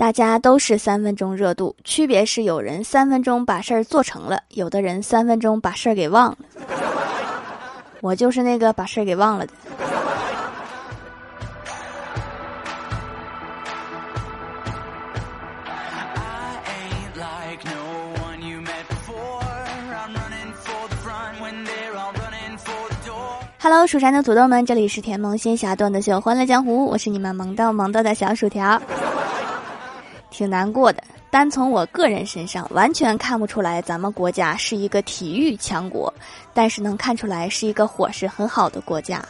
大家都是三分钟热度，区别是有人三分钟把事儿做成了，有的人三分钟把事儿给忘了。我就是那个把事儿给忘了的。Hello，蜀山的土豆们，这里是甜萌仙侠段的秀欢乐江湖，我是你们萌到萌到的小薯条。挺难过的，单从我个人身上，完全看不出来咱们国家是一个体育强国，但是能看出来是一个伙食很好的国家。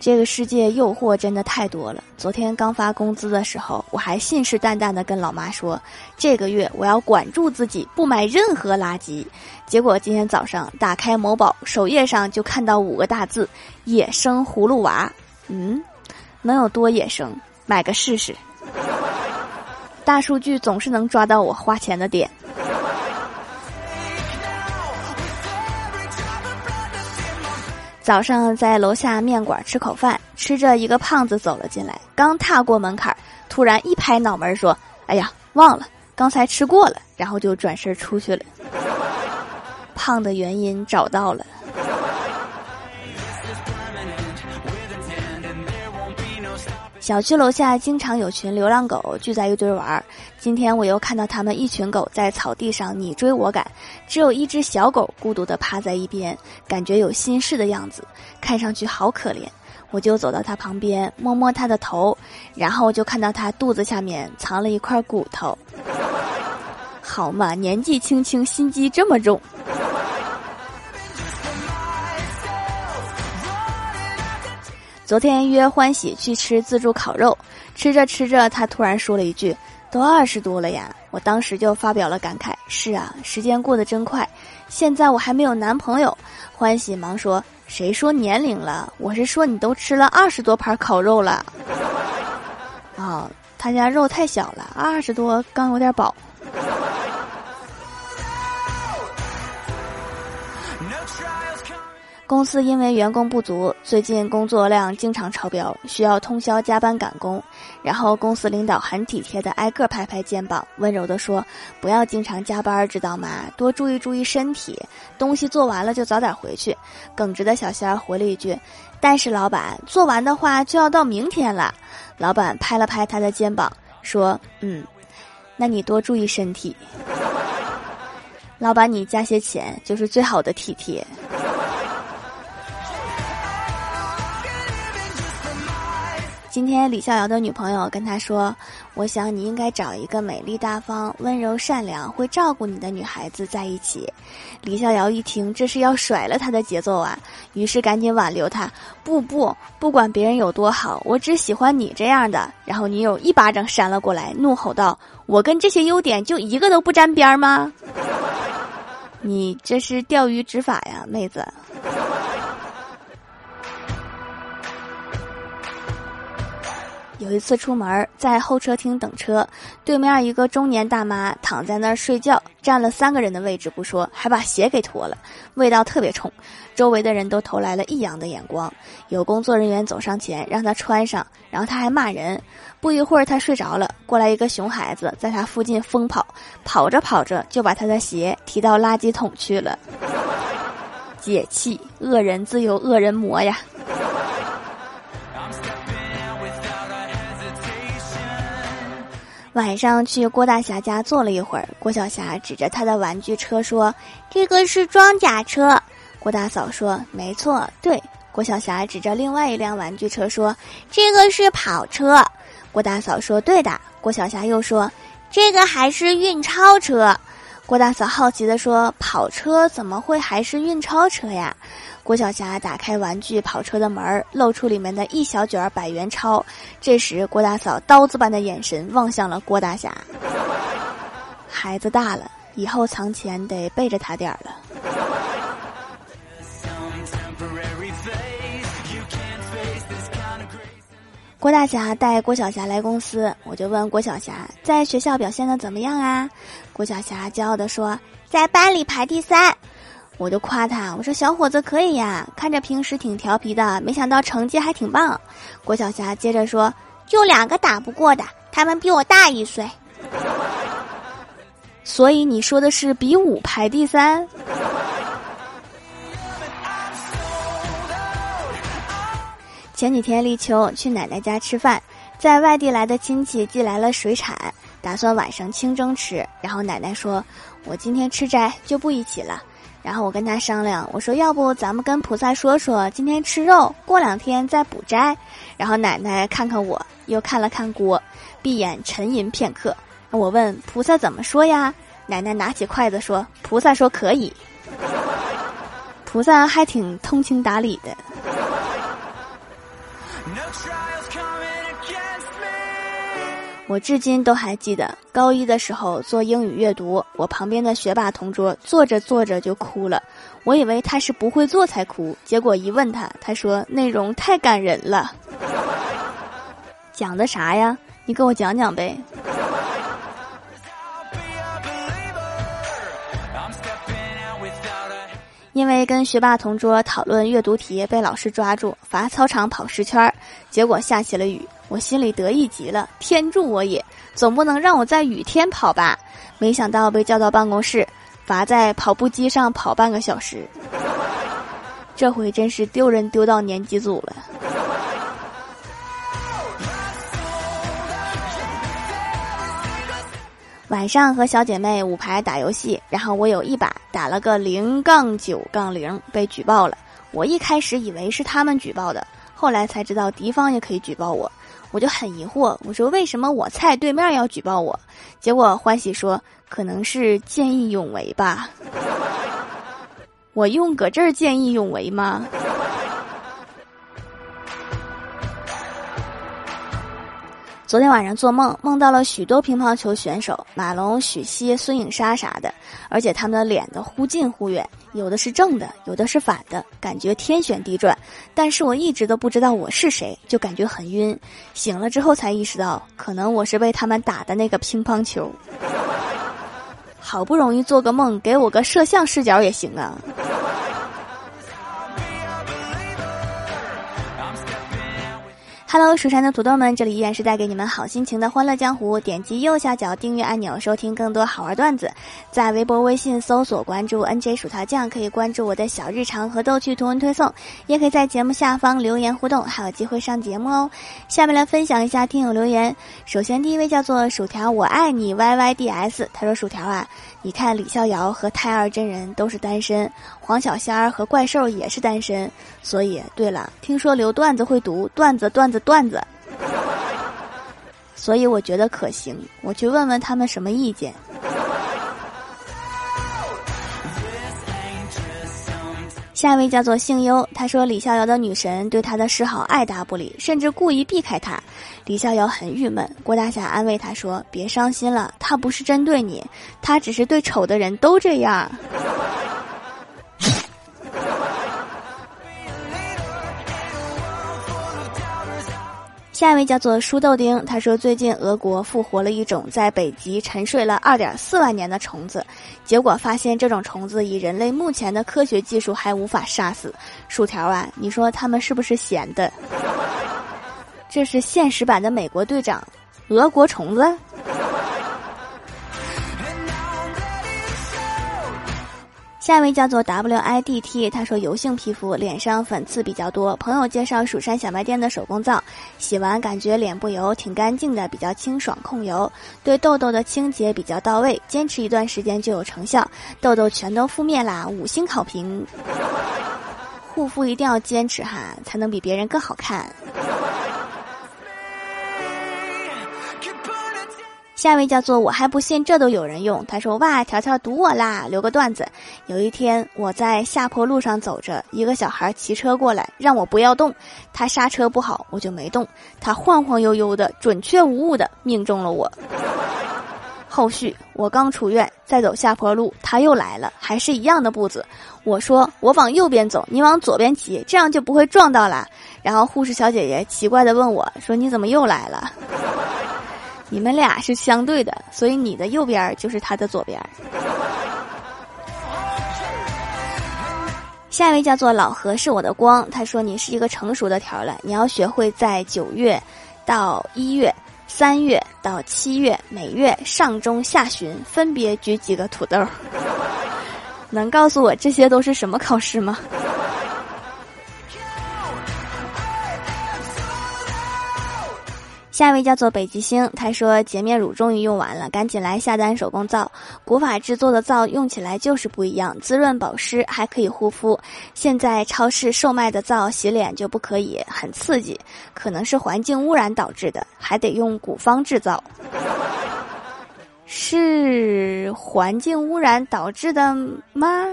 这个世界诱惑真的太多了。昨天刚发工资的时候，我还信誓旦旦的跟老妈说，这个月我要管住自己，不买任何垃圾。结果今天早上打开某宝首页上，就看到五个大字：野生葫芦娃。嗯，能有多野生？买个试试。大数据总是能抓到我花钱的点。早上在楼下面馆吃口饭，吃着一个胖子走了进来，刚踏过门槛，突然一拍脑门说：“哎呀，忘了刚才吃过了。”然后就转身出去了。胖的原因找到了。小区楼下经常有群流浪狗聚在一堆玩儿。今天我又看到他们一群狗在草地上你追我赶，只有一只小狗孤独地趴在一边，感觉有心事的样子，看上去好可怜。我就走到它旁边，摸摸它的头，然后就看到它肚子下面藏了一块骨头。好嘛，年纪轻轻心机这么重。昨天约欢喜去吃自助烤肉，吃着吃着，他突然说了一句：“都二十多了呀！”我当时就发表了感慨：“是啊，时间过得真快。”现在我还没有男朋友，欢喜忙说：“谁说年龄了？我是说你都吃了二十多盘烤肉了。”啊，他家肉太小了，二十多刚有点饱。公司因为员工不足，最近工作量经常超标，需要通宵加班赶工。然后公司领导很体贴的挨个拍拍肩膀，温柔的说：“不要经常加班，知道吗？多注意注意身体。东西做完了就早点回去。”耿直的小仙儿回了一句：“但是老板，做完的话就要到明天了。”老板拍了拍他的肩膀，说：“嗯，那你多注意身体。老板，你加些钱就是最好的体贴。”今天李逍遥的女朋友跟他说：“我想你应该找一个美丽大方、温柔善良、会照顾你的女孩子在一起。”李逍遥一听，这是要甩了他的节奏啊！于是赶紧挽留他：“不不，不管别人有多好，我只喜欢你这样的。”然后女友一巴掌扇了过来，怒吼道：“我跟这些优点就一个都不沾边吗？你这是钓鱼执法呀，妹子！”有一次出门，在候车厅等车，对面一个中年大妈躺在那儿睡觉，占了三个人的位置不说，还把鞋给脱了，味道特别冲，周围的人都投来了异样的眼光。有工作人员走上前让她穿上，然后她还骂人。不一会儿，她睡着了，过来一个熊孩子在她附近疯跑，跑着跑着就把她的鞋提到垃圾桶去了。解气，恶人自有恶人磨呀。晚上去郭大侠家坐了一会儿，郭小霞指着他的玩具车说：“这个是装甲车。”郭大嫂说：“没错，对。”郭小霞指着另外一辆玩具车说：“这个是跑车。”郭大嫂说：“对的。”郭小霞又说：“这个还是运钞车。”郭大嫂好奇地说：“跑车怎么会还是运钞车呀？”郭晓霞打开玩具跑车的门露出里面的一小卷百元钞。这时，郭大嫂刀子般的眼神望向了郭大侠。孩子大了，以后藏钱得背着他点儿了。郭大侠带郭晓霞来公司，我就问郭晓霞在学校表现的怎么样啊？郭晓霞骄傲地说，在班里排第三。我就夸他，我说小伙子可以呀，看着平时挺调皮的，没想到成绩还挺棒。郭晓霞接着说，就两个打不过的，他们比我大一岁。所以你说的是比武排第三？前几天立秋去奶奶家吃饭，在外地来的亲戚寄来了水产，打算晚上清蒸吃。然后奶奶说：“我今天吃斋，就不一起了。”然后我跟他商量，我说：“要不咱们跟菩萨说说，今天吃肉，过两天再补斋。”然后奶奶看看我，又看了看锅，闭眼沉吟片刻。我问菩萨怎么说呀？奶奶拿起筷子说：“菩萨说可以。”菩萨还挺通情达理的。我至今都还记得高一的时候做英语阅读，我旁边的学霸同桌坐着坐着就哭了，我以为他是不会做才哭，结果一问他，他说内容太感人了。讲的啥呀？你给我讲讲呗。因为跟学霸同桌讨论阅读题，被老师抓住罚操场跑十圈儿，结果下起了雨。我心里得意极了，天助我也！总不能让我在雨天跑吧？没想到被叫到办公室，罚在跑步机上跑半个小时。这回真是丢人丢到年级组了。晚上和小姐妹五排打游戏，然后我有一把打了个零杠九杠零，被举报了。我一开始以为是他们举报的，后来才知道敌方也可以举报我。我就很疑惑，我说为什么我菜对面要举报我？结果欢喜说可能是见义勇为吧。我用搁这儿见义勇为吗？昨天晚上做梦，梦到了许多乒乓球选手马龙、许昕、孙颖莎啥的，而且他们的脸都忽近忽远，有的是正的，有的是反的，感觉天旋地转。但是我一直都不知道我是谁，就感觉很晕。醒了之后才意识到，可能我是被他们打的那个乒乓球。好不容易做个梦，给我个摄像视角也行啊。Hello，蜀山的土豆们，这里依然是带给你们好心情的欢乐江湖。点击右下角订阅按钮，收听更多好玩段子。在微博、微信搜索关注 “nj 薯条酱”，可以关注我的小日常和逗趣图文推送，也可以在节目下方留言互动，还有机会上节目哦。下面来分享一下听友留言。首先，第一位叫做薯条，我爱你 yyds，他说：“薯条啊。”你看李逍遥和太二真人都是单身，黄小仙儿和怪兽也是单身，所以对了，听说留段子会读段子段子段子，所以我觉得可行，我去问问他们什么意见。下一位叫做幸优，他说李逍遥的女神对他的示好爱答不理，甚至故意避开他。李逍遥很郁闷。郭大侠安慰他说：“别伤心了，他不是针对你，他只是对丑的人都这样。”下一位叫做书豆丁，他说最近俄国复活了一种在北极沉睡了二点四万年的虫子，结果发现这种虫子以人类目前的科学技术还无法杀死。薯条啊，你说他们是不是闲的？这是现实版的美国队长，俄国虫子。下一位叫做 W I D T，他说油性皮肤，脸上粉刺比较多。朋友介绍蜀山小卖店的手工皂，洗完感觉脸不油，挺干净的，比较清爽控油，对痘痘的清洁比较到位，坚持一段时间就有成效，痘痘全都覆灭啦，五星好评。护肤一定要坚持哈，才能比别人更好看。下一位叫做我还不信这都有人用。他说：“哇，条条堵我啦！留个段子。有一天我在下坡路上走着，一个小孩骑车过来，让我不要动。他刹车不好，我就没动。他晃晃悠悠的，准确无误的命中了我。后续我刚出院，再走下坡路，他又来了，还是一样的步子。我说我往右边走，你往左边骑，这样就不会撞到了。然后护士小姐姐奇怪的问我说：你怎么又来了？”你们俩是相对的，所以你的右边就是他的左边。下一位叫做老何是我的光，他说你是一个成熟的条了，你要学会在九月到一月、三月到七月每月上中下旬分别举几个土豆。能告诉我这些都是什么考试吗？下一位叫做北极星，他说洁面乳终于用完了，赶紧来下单手工皂。古法制作的皂用起来就是不一样，滋润保湿，还可以护肤。现在超市售卖的皂洗脸就不可以，很刺激，可能是环境污染导致的，还得用古方制造。是环境污染导致的吗？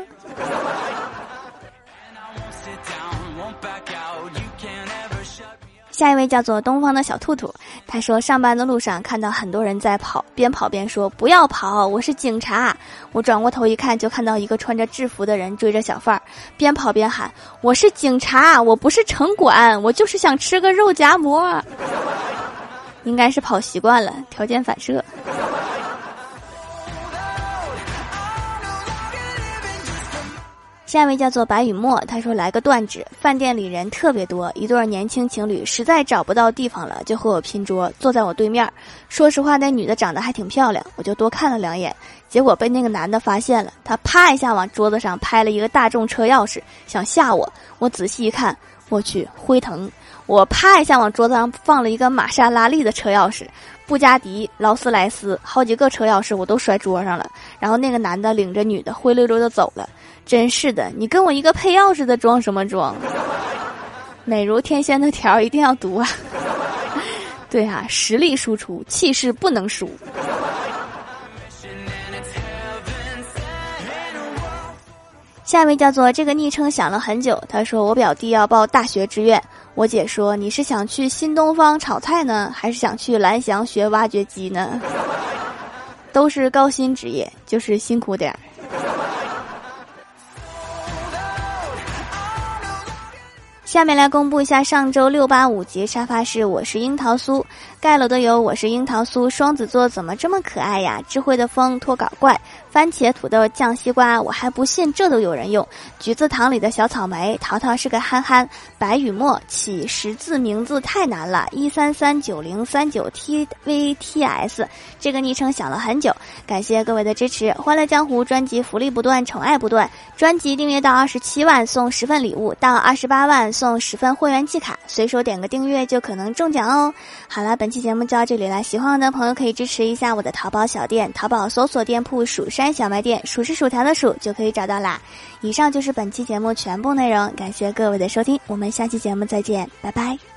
下一位叫做东方的小兔兔，他说上班的路上看到很多人在跑，边跑边说不要跑，我是警察。我转过头一看，就看到一个穿着制服的人追着小贩儿，边跑边喊我是警察，我不是城管，我就是想吃个肉夹馍。应该是跑习惯了，条件反射。下一位叫做白雨墨，他说来个断指。饭店里人特别多，一对年轻情侣实在找不到地方了，就和我拼桌，坐在我对面。说实话，那女的长得还挺漂亮，我就多看了两眼。结果被那个男的发现了，他啪一下往桌子上拍了一个大众车钥匙，想吓我。我仔细一看，我去，辉腾！我啪一下往桌子上放了一个玛莎拉蒂的车钥匙，布加迪、劳斯莱斯，好几个车钥匙我都摔桌上了。然后那个男的领着女的灰溜溜的走了。真是的，你跟我一个配钥匙的装什么装？美如天仙的条一定要读啊！对啊，实力输出，气势不能输。下一位叫做这个昵称想了很久，他说我表弟要报大学志愿，我姐说你是想去新东方炒菜呢，还是想去蓝翔学挖掘机呢？都是高薪职业，就是辛苦点儿。下面来公布一下上周六八五级沙发是我是樱桃酥盖楼的有我是樱桃酥双子座怎么这么可爱呀？智慧的风脱稿怪。番茄、土豆、酱西瓜，我还不信这都有人用。橘子糖里的小草莓，淘淘是个憨憨。白雨墨起十字名字太难了，一三三九零三九 t v t s 这个昵称想了很久，感谢各位的支持。欢乐江湖专辑福利不断，宠爱不断。专辑订阅到二十七万送十份礼物，到二十八万送十份会员季卡，随手点个订阅就可能中奖哦。好了，本期节目就到这里了，喜欢我的朋友可以支持一下我的淘宝小店，淘宝搜索店铺蜀。山小卖店，数是薯条的数就可以找到啦。以上就是本期节目全部内容，感谢各位的收听，我们下期节目再见，拜拜。